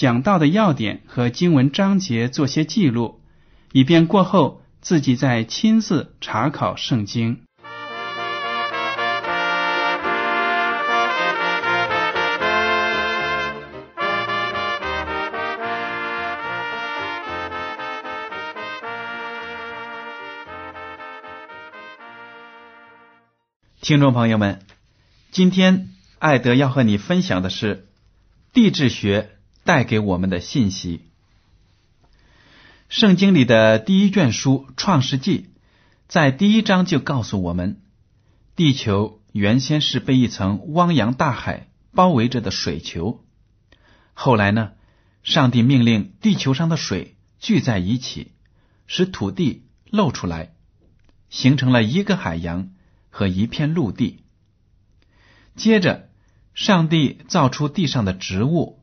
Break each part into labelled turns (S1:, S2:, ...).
S1: 讲到的要点和经文章节做些记录，以便过后自己再亲自查考圣经。听众朋友们，今天艾德要和你分享的是地质学带给我们的信息。圣经里的第一卷书《创世纪》在第一章就告诉我们，地球原先是被一层汪洋大海包围着的水球。后来呢，上帝命令地球上的水聚在一起，使土地露出来，形成了一个海洋。和一片陆地。接着，上帝造出地上的植物、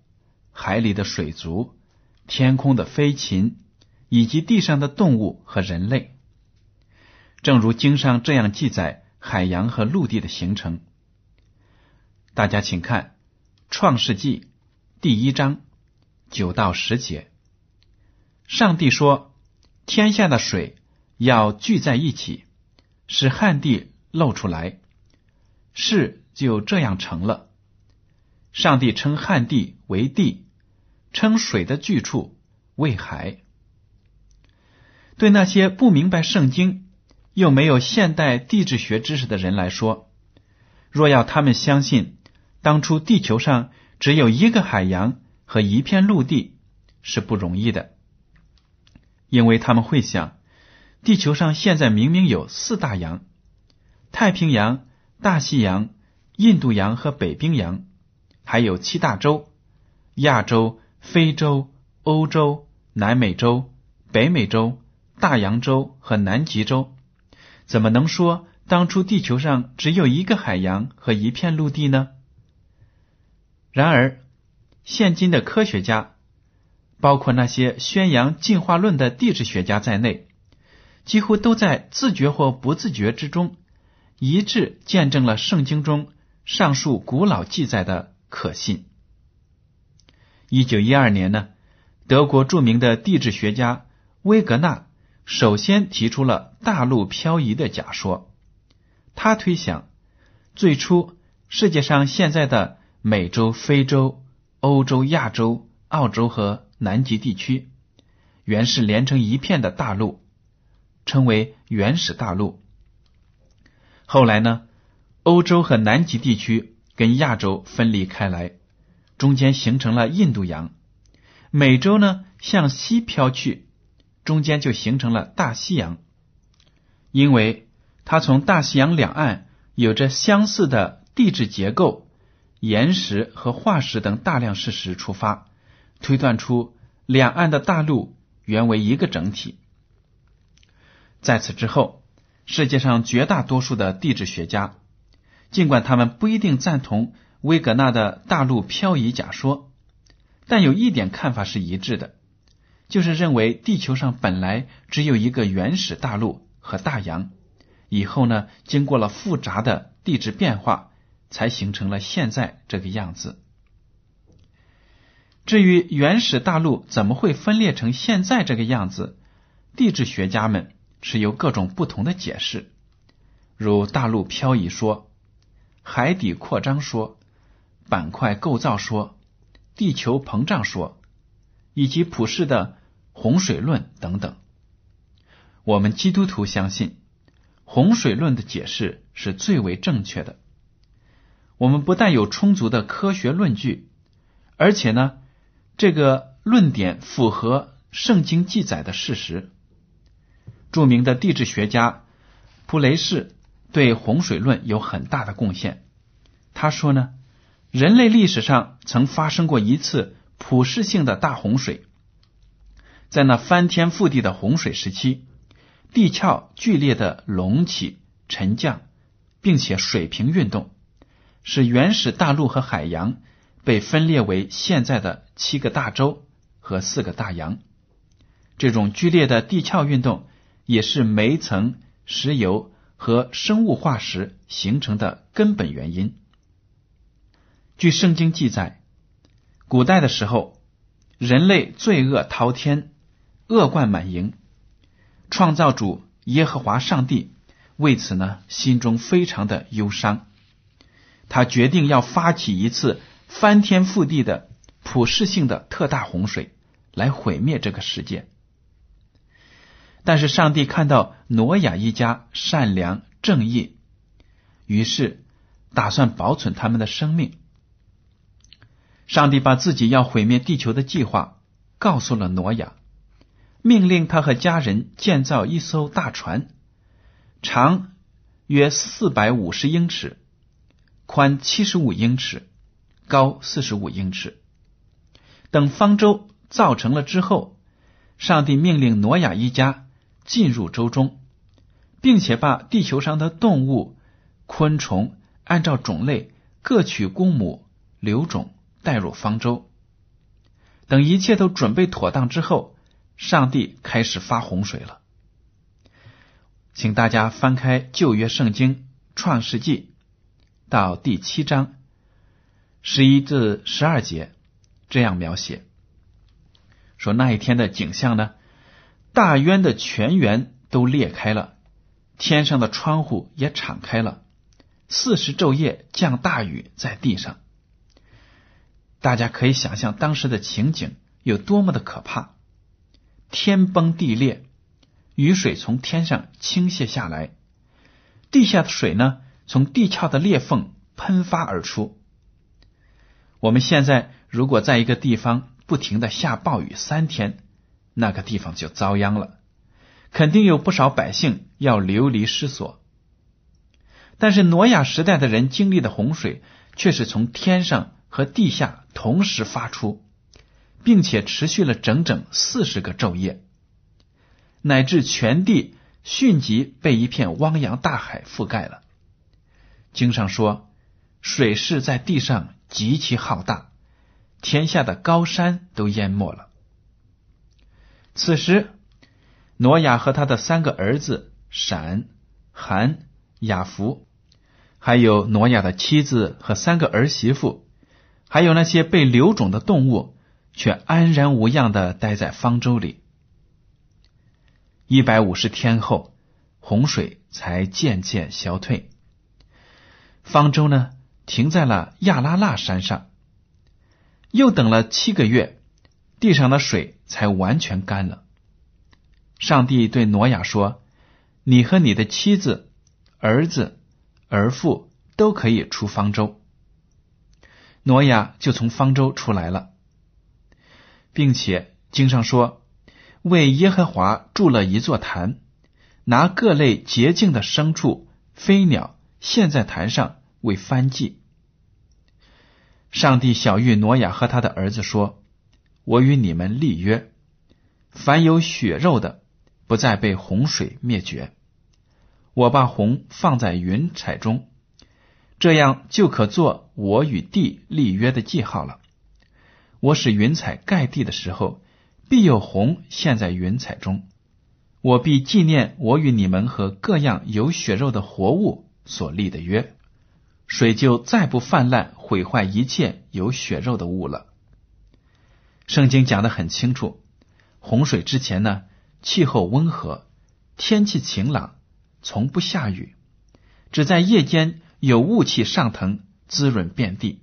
S1: 海里的水族、天空的飞禽，以及地上的动物和人类。正如经上这样记载海洋和陆地的形成。大家请看《创世纪》第一章九到十节。上帝说：“天下的水要聚在一起，使旱地。”露出来，事就这样成了。上帝称旱地为地，称水的巨处为海。对那些不明白圣经又没有现代地质学知识的人来说，若要他们相信当初地球上只有一个海洋和一片陆地是不容易的，因为他们会想，地球上现在明明有四大洋。太平洋、大西洋、印度洋和北冰洋，还有七大洲：亚洲、非洲、欧洲、南美洲、北美洲、大洋洲和南极洲。怎么能说当初地球上只有一个海洋和一片陆地呢？然而，现今的科学家，包括那些宣扬进化论的地质学家在内，几乎都在自觉或不自觉之中。一致见证了圣经中上述古老记载的可信。一九一二年呢，德国著名的地质学家威格纳首先提出了大陆漂移的假说。他推想，最初世界上现在的美洲、非洲、欧洲、亚洲、澳洲和南极地区，原是连成一片的大陆，称为原始大陆。后来呢，欧洲和南极地区跟亚洲分离开来，中间形成了印度洋；美洲呢向西飘去，中间就形成了大西洋。因为它从大西洋两岸有着相似的地质结构、岩石和化石等大量事实出发，推断出两岸的大陆原为一个整体。在此之后。世界上绝大多数的地质学家，尽管他们不一定赞同威格纳的大陆漂移假说，但有一点看法是一致的，就是认为地球上本来只有一个原始大陆和大洋，以后呢，经过了复杂的地质变化，才形成了现在这个样子。至于原始大陆怎么会分裂成现在这个样子，地质学家们。是由各种不同的解释，如大陆漂移说、海底扩张说、板块构造说、地球膨胀说，以及普世的洪水论等等。我们基督徒相信洪水论的解释是最为正确的。我们不但有充足的科学论据，而且呢，这个论点符合圣经记载的事实。著名的地质学家普雷士对洪水论有很大的贡献。他说呢，人类历史上曾发生过一次普世性的大洪水，在那翻天覆地的洪水时期，地壳剧烈的隆起、沉降，并且水平运动，使原始大陆和海洋被分裂为现在的七个大洲和四个大洋。这种剧烈的地壳运动。也是煤层、石油和生物化石形成的根本原因。据圣经记载，古代的时候，人类罪恶滔天，恶贯满盈，创造主耶和华上帝为此呢，心中非常的忧伤。他决定要发起一次翻天覆地的普世性的特大洪水，来毁灭这个世界。但是上帝看到挪亚一家善良正义，于是打算保存他们的生命。上帝把自己要毁灭地球的计划告诉了挪亚，命令他和家人建造一艘大船，长约四百五十英尺，宽七十五英尺，高四十五英尺。等方舟造成了之后，上帝命令挪亚一家。进入舟中，并且把地球上的动物、昆虫按照种类各取公母留种带入方舟。等一切都准备妥当之后，上帝开始发洪水了。请大家翻开旧约圣经创世纪到第七章十一至十二节，这样描写说那一天的景象呢？大渊的泉源都裂开了，天上的窗户也敞开了。四十昼夜降大雨在地上，大家可以想象当时的情景有多么的可怕。天崩地裂，雨水从天上倾泻下来，地下的水呢，从地壳的裂缝喷发而出。我们现在如果在一个地方不停的下暴雨三天。那个地方就遭殃了，肯定有不少百姓要流离失所。但是挪亚时代的人经历的洪水，却是从天上和地下同时发出，并且持续了整整四十个昼夜，乃至全地迅即被一片汪洋大海覆盖了。经上说，水势在地上极其浩大，天下的高山都淹没了。此时，挪亚和他的三个儿子闪、含、雅弗，还有挪亚的妻子和三个儿媳妇，还有那些被流种的动物，却安然无恙的待在方舟里。一百五十天后，洪水才渐渐消退。方舟呢，停在了亚拉腊山上。又等了七个月，地上的水。才完全干了。上帝对挪亚说：“你和你的妻子、儿子、儿妇都可以出方舟。”挪亚就从方舟出来了，并且经上说：“为耶和华筑了一座坛，拿各类洁净的牲畜、飞鸟献在坛上为燔祭。”上帝小谕挪亚和他的儿子说。我与你们立约，凡有血肉的，不再被洪水灭绝。我把红放在云彩中，这样就可做我与地立约的记号了。我使云彩盖地的时候，必有红现，在云彩中。我必纪念我与你们和各样有血肉的活物所立的约，水就再不泛滥毁坏一切有血肉的物了。圣经讲的很清楚，洪水之前呢，气候温和，天气晴朗，从不下雨，只在夜间有雾气上腾，滋润遍地。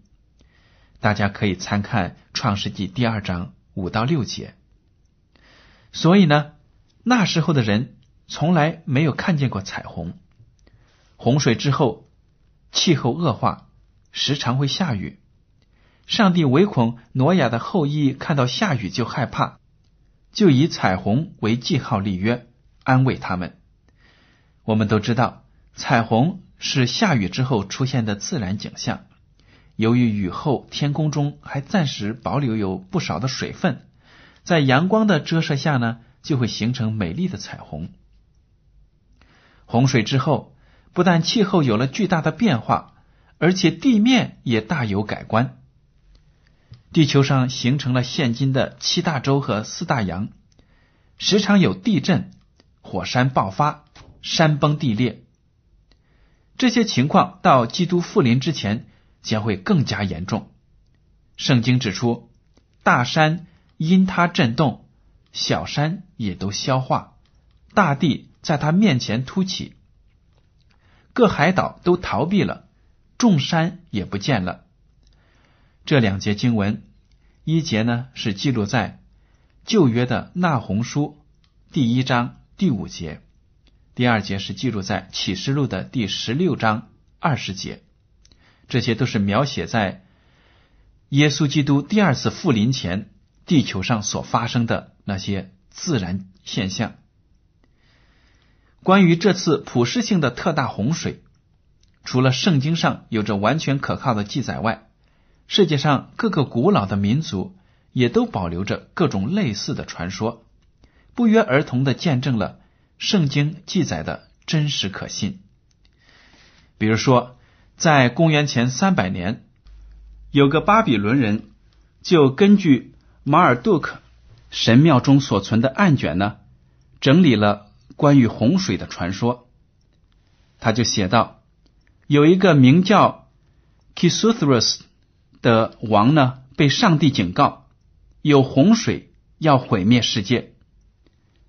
S1: 大家可以参看《创世纪》第二章五到六节。所以呢，那时候的人从来没有看见过彩虹。洪水之后，气候恶化，时常会下雨。上帝唯恐挪亚的后裔看到下雨就害怕，就以彩虹为记号立约，安慰他们。我们都知道，彩虹是下雨之后出现的自然景象。由于雨后天空中还暂时保留有不少的水分，在阳光的折射下呢，就会形成美丽的彩虹。洪水之后，不但气候有了巨大的变化，而且地面也大有改观。地球上形成了现今的七大洲和四大洋，时常有地震、火山爆发、山崩地裂。这些情况到基督复临之前。将会更加严重。圣经指出，大山因它震动，小山也都消化，大地在它面前凸起，各海岛都逃避了，众山也不见了。这两节经文，一节呢是记录在旧约的纳红书第一章第五节，第二节是记录在启示录的第十六章二十节。这些都是描写在耶稣基督第二次复临前地球上所发生的那些自然现象。关于这次普世性的特大洪水，除了圣经上有着完全可靠的记载外，世界上各个古老的民族也都保留着各种类似的传说，不约而同的见证了圣经记载的真实可信。比如说。在公元前三百年，有个巴比伦人就根据马尔杜克神庙中所存的案卷呢，整理了关于洪水的传说。他就写道：有一个名叫 Kisuthros 的王呢，被上帝警告有洪水要毁灭世界，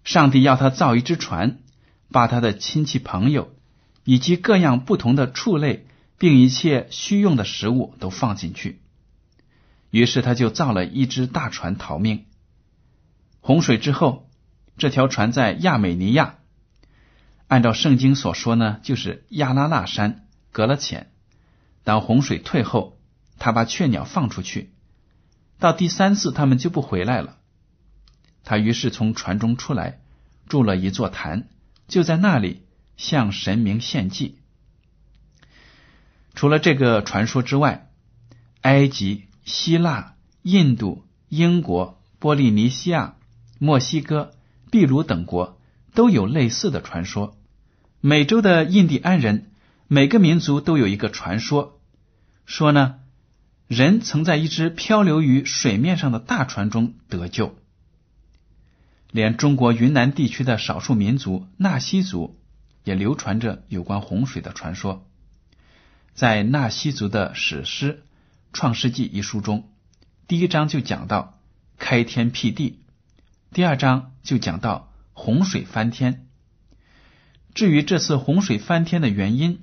S1: 上帝要他造一只船，把他的亲戚朋友以及各样不同的畜类。并一切需用的食物都放进去。于是他就造了一只大船逃命。洪水之后，这条船在亚美尼亚，按照圣经所说呢，就是亚拉腊山隔了浅。当洪水退后，他把雀鸟放出去。到第三次，他们就不回来了。他于是从船中出来，筑了一座坛，就在那里向神明献祭。除了这个传说之外，埃及、希腊、印度、英国、波利尼西亚、墨西哥、秘鲁等国都有类似的传说。美洲的印第安人，每个民族都有一个传说，说呢，人曾在一只漂流于水面上的大船中得救。连中国云南地区的少数民族纳西族，也流传着有关洪水的传说。在纳西族的史诗《创世纪》一书中，第一章就讲到开天辟地，第二章就讲到洪水翻天。至于这次洪水翻天的原因，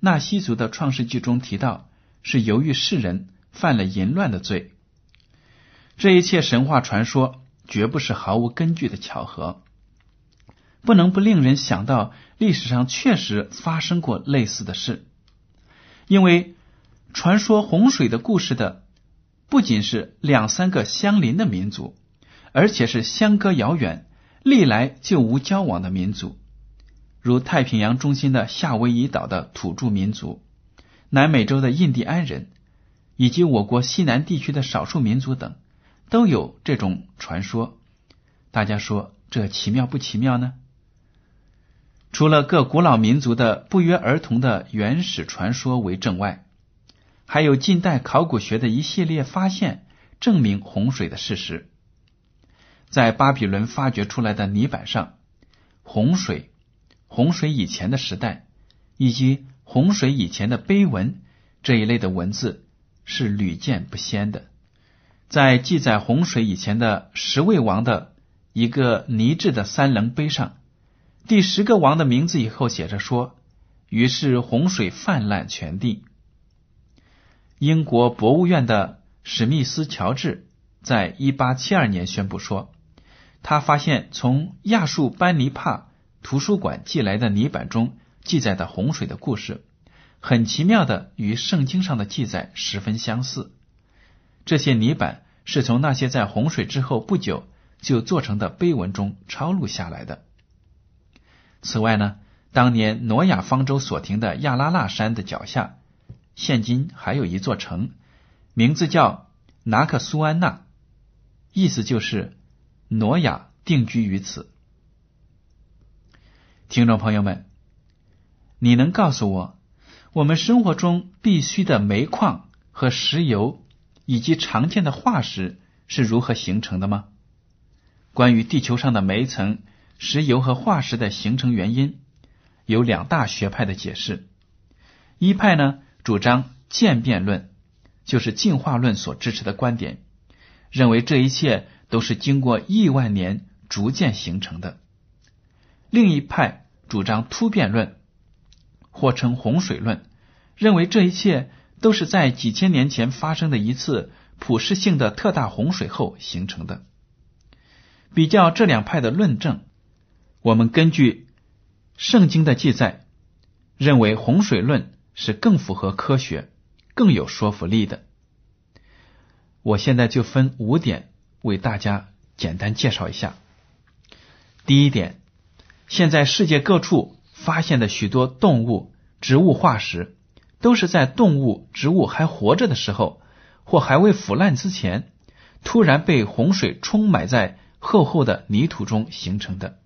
S1: 纳西族的《创世纪》中提到是由于世人犯了淫乱的罪。这一切神话传说绝不是毫无根据的巧合，不能不令人想到历史上确实发生过类似的事。因为传说洪水的故事的不仅是两三个相邻的民族，而且是相隔遥远、历来就无交往的民族，如太平洋中心的夏威夷岛的土著民族、南美洲的印第安人，以及我国西南地区的少数民族等，都有这种传说。大家说这奇妙不奇妙呢？除了各古老民族的不约而同的原始传说为证外，还有近代考古学的一系列发现证明洪水的事实。在巴比伦发掘出来的泥板上，洪水、洪水以前的时代以及洪水以前的碑文这一类的文字是屡见不鲜的。在记载洪水以前的十位王的一个泥制的三棱碑上。第十个王的名字以后写着说：“于是洪水泛滥全地。”英国博物院的史密斯乔治在一八七二年宣布说，他发现从亚述班尼帕图书馆寄来的泥板中记载的洪水的故事，很奇妙的与圣经上的记载十分相似。这些泥板是从那些在洪水之后不久就做成的碑文中抄录下来的。此外呢，当年挪亚方舟所停的亚拉腊山的脚下，现今还有一座城，名字叫拿克苏安娜，意思就是挪亚定居于此。听众朋友们，你能告诉我，我们生活中必须的煤矿和石油以及常见的化石是如何形成的吗？关于地球上的煤层、石油和化石的形成原因，有两大学派的解释。一派呢主张渐变论，就是进化论所支持的观点，认为这一切都是经过亿万年逐渐形成的。另一派主张突变论，或称洪水论，认为这一切都是在几千年前发生的一次普世性的特大洪水后形成的。比较这两派的论证，我们根据圣经的记载，认为洪水论是更符合科学、更有说服力的。我现在就分五点为大家简单介绍一下。第一点。现在世界各处发现的许多动物、植物化石，都是在动物、植物还活着的时候，或还未腐烂之前，突然被洪水冲埋在厚厚的泥土中形成的。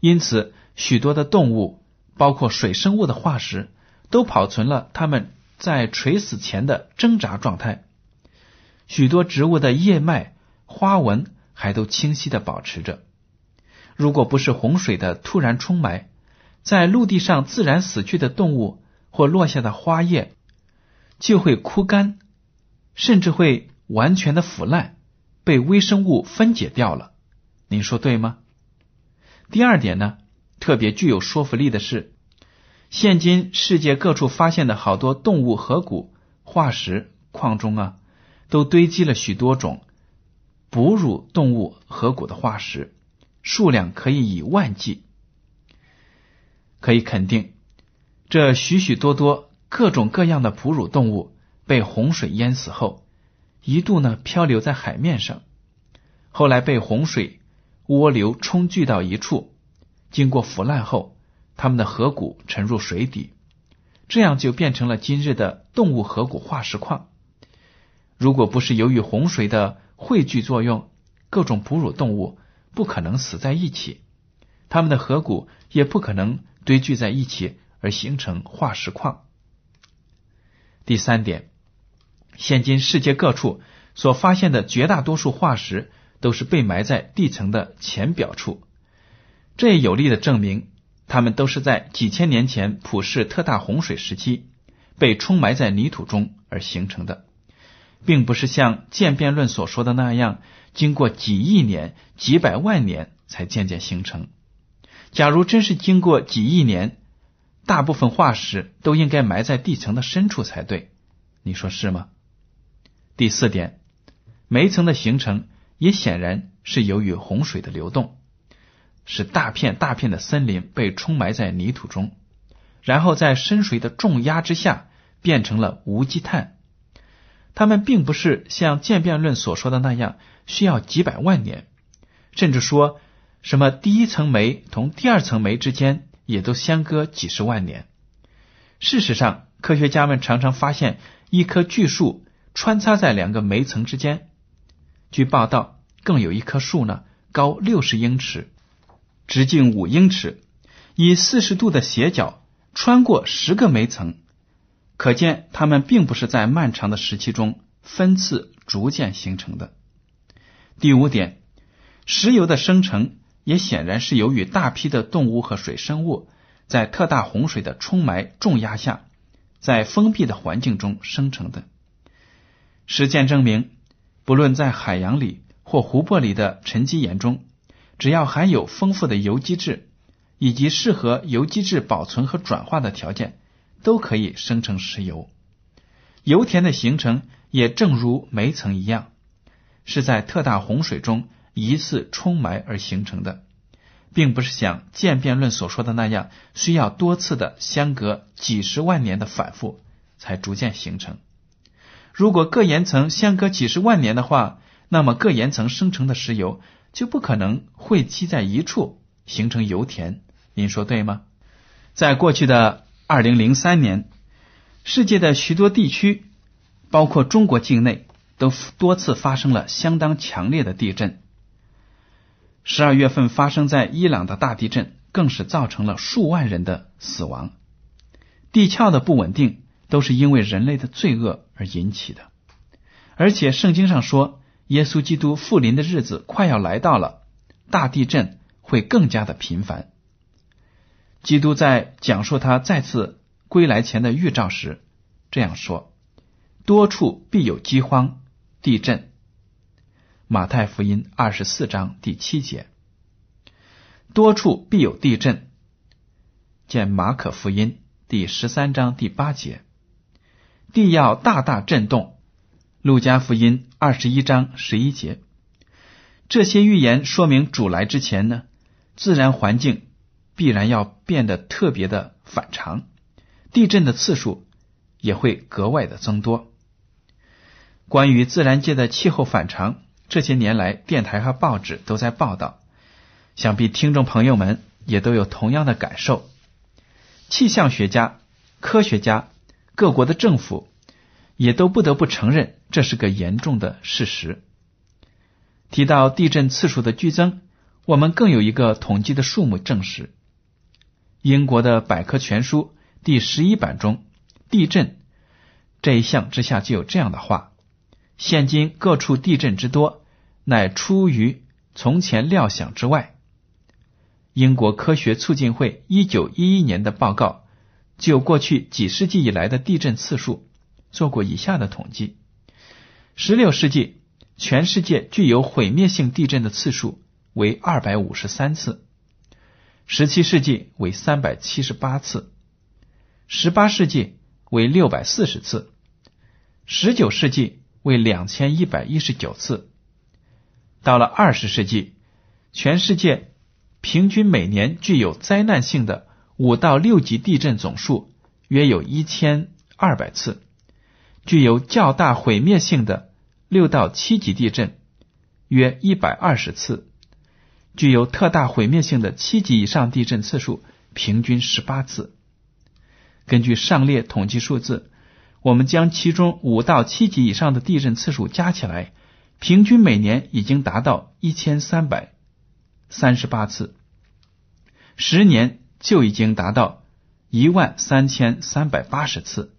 S1: 因此，许多的动物，包括水生物的化石，都保存了它们在垂死前的挣扎状态。许多植物的叶脉、花纹还都清晰的保持着。如果不是洪水的突然冲埋，在陆地上自然死去的动物或落下的花叶就会枯干，甚至会完全的腐烂，被微生物分解掉了。您说对吗？第二点呢，特别具有说服力的是，现今世界各处发现的好多动物颌骨化石矿中啊，都堆积了许多种哺乳动物颌骨的化石。数量可以以万计，可以肯定，这许许多多各种各样的哺乳动物被洪水淹死后，一度呢漂流在海面上，后来被洪水涡流冲聚到一处，经过腐烂后，它们的颌骨沉入水底，这样就变成了今日的动物颌骨化石矿。如果不是由于洪水的汇聚作用，各种哺乳动物。不可能死在一起，它们的颌骨也不可能堆聚在一起而形成化石矿。第三点，现今世界各处所发现的绝大多数化石都是被埋在地层的浅表处，这也有力的证明，它们都是在几千年前普世特大洪水时期被冲埋在泥土中而形成的。并不是像渐变论所说的那样，经过几亿年、几百万年才渐渐形成。假如真是经过几亿年，大部分化石都应该埋在地层的深处才对。你说是吗？第四点，煤层的形成也显然是由于洪水的流动，使大片大片的森林被冲埋在泥土中，然后在深水的重压之下变成了无机碳。它们并不是像渐变论所说的那样需要几百万年，甚至说什么第一层煤同第二层煤之间也都相隔几十万年。事实上，科学家们常常发现一棵巨树穿插在两个煤层之间。据报道，更有一棵树呢，高六十英尺，直径五英尺，以四十度的斜角穿过十个煤层。可见，它们并不是在漫长的时期中分次逐渐形成的。第五点，石油的生成也显然是由于大批的动物和水生物在特大洪水的冲埋重压下，在封闭的环境中生成的。实践证明，不论在海洋里或湖泊里的沉积岩中，只要含有丰富的有机质以及适合有机质保存和转化的条件。都可以生成石油，油田的形成也正如煤层一样，是在特大洪水中一次冲埋而形成的，并不是像渐变论所说的那样，需要多次的相隔几十万年的反复才逐渐形成。如果各岩层相隔几十万年的话，那么各岩层生成的石油就不可能汇集在一处形成油田。您说对吗？在过去的二零零三年，世界的许多地区，包括中国境内。都多次发生了相当强烈的地震。十二月份发生在伊朗的大地震，更是造成了数万人的死亡。地壳的不稳定都是因为人类的罪恶而引起的。而且圣经上说，耶稣基督复临的日子快要来到了，大地震会更加的频繁。基督在讲述他再次归来前的预兆时这样说：“多处必有饥荒。”地震，马太福音二十四章第七节，多处必有地震。见马可福音第十三章第八节，地要大大震动。路加福音二十一章十一节，这些预言说明主来之前呢，自然环境必然要变得特别的反常，地震的次数也会格外的增多。关于自然界的气候反常，这些年来电台和报纸都在报道，想必听众朋友们也都有同样的感受。气象学家、科学家、各国的政府也都不得不承认这是个严重的事实。提到地震次数的剧增，我们更有一个统计的数目证实。英国的百科全书第十一版中，地震这一项之下就有这样的话。现今各处地震之多，乃出于从前料想之外。英国科学促进会一九一一年的报告，就过去几世纪以来的地震次数做过以下的统计：十六世纪，全世界具有毁灭性地震的次数为二百五十三次；十七世纪为三百七十八次；十八世纪为六百四十次；十九世纪。为两千一百一十九次。到了二十世纪，全世界平均每年具有灾难性的五到六级地震总数约有一千二百次，具有较大毁灭性的六到七级地震约一百二十次，具有特大毁灭性的七级以上地震次数平均十八次。根据上列统计数字。我们将其中五到七级以上的地震次数加起来，平均每年已经达到一千三百三十八次，十年就已经达到一万三千三百八十次，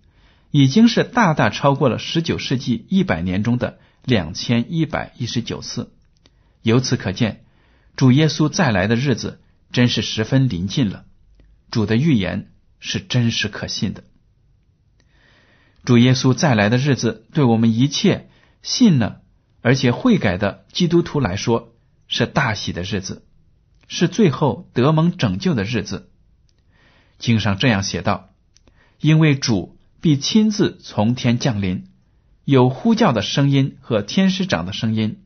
S1: 已经是大大超过了十九世纪一百年中的两千一百一十九次。由此可见，主耶稣再来的日子真是十分临近了。主的预言是真实可信的。主耶稣再来的日子，对我们一切信了而且悔改的基督徒来说，是大喜的日子，是最后得蒙拯救的日子。经上这样写道：“因为主必亲自从天降临，有呼叫的声音和天使长的声音，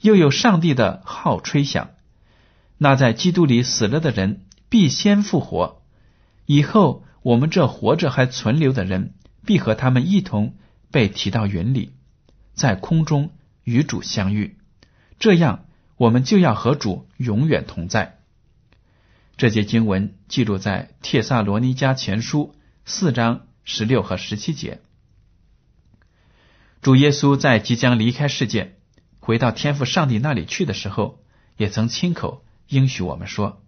S1: 又有上帝的号吹响。那在基督里死了的人必先复活，以后我们这活着还存留的人。”必和他们一同被提到云里，在空中与主相遇，这样我们就要和主永远同在。这节经文记录在《帖萨罗尼迦前书》四章十六和十七节。主耶稣在即将离开世界，回到天父上帝那里去的时候，也曾亲口应许我们说：“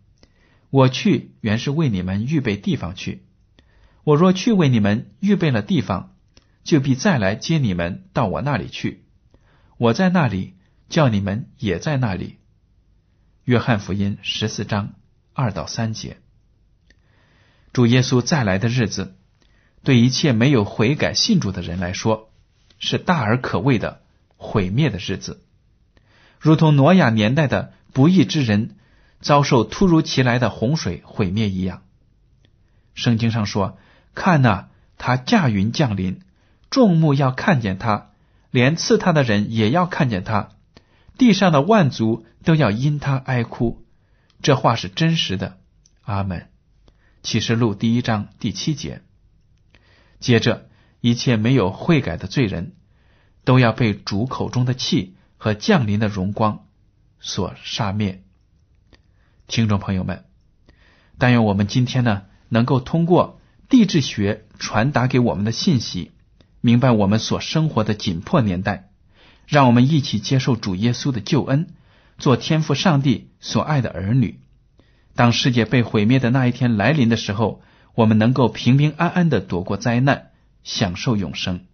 S1: 我去原是为你们预备地方去。”我若去为你们预备了地方，就必再来接你们到我那里去。我在那里，叫你们也在那里。约翰福音十四章二到三节。主耶稣再来的日子，对一切没有悔改信主的人来说，是大而可畏的毁灭的日子，如同挪亚年代的不义之人遭受突如其来的洪水毁灭一样。圣经上说。看呐，他驾云降临，众目要看见他，连刺他的人也要看见他，地上的万族都要因他哀哭。这话是真实的。阿门。启示录第一章第七节。接着，一切没有悔改的罪人，都要被主口中的气和降临的荣光所杀灭。听众朋友们，但愿我们今天呢，能够通过地质学传达给我们的信息，明白我们所生活的紧迫年代，让我们一起接受主耶稣的救恩，做天父上帝所爱的儿女。当世界被毁灭的那一天来临的时候，我们能够平平安安的躲过灾难，享受永生。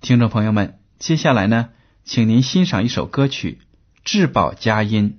S1: 听众朋友们，接下来呢，请您欣赏一首歌曲《至宝佳音》。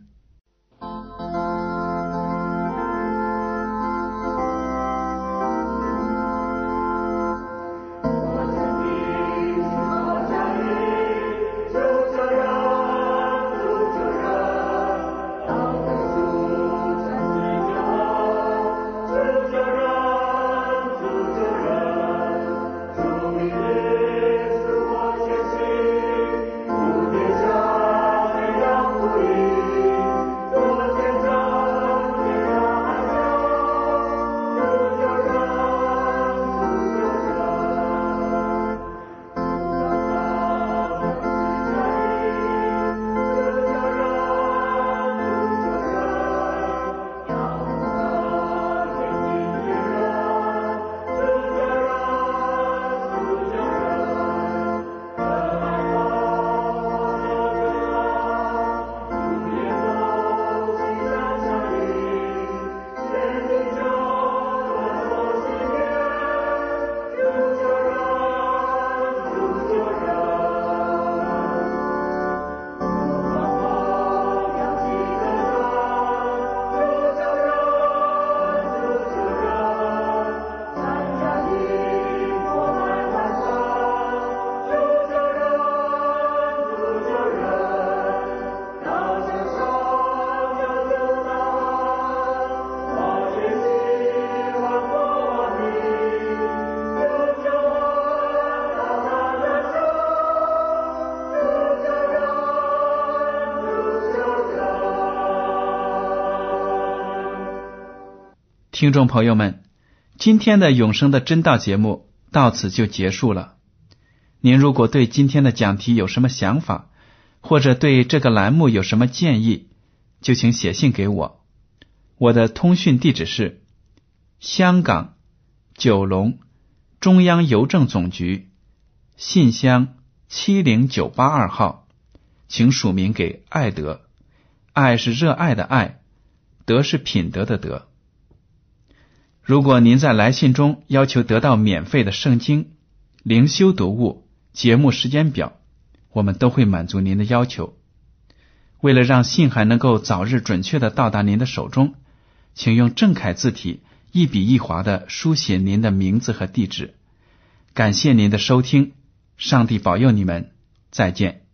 S1: 听众朋友们，今天的永生的真道节目到此就结束了。您如果对今天的讲题有什么想法，或者对这个栏目有什么建议，就请写信给我。我的通讯地址是香港九龙中央邮政总局信箱七零九八二号，请署名给爱德。爱是热爱的爱，德是品德的德。如果您在来信中要求得到免费的圣经、灵修读物、节目时间表，我们都会满足您的要求。为了让信函能够早日准确的到达您的手中，请用正楷字体一笔一划的书写您的名字和地址。感谢您的收听，上帝保佑你们，再见。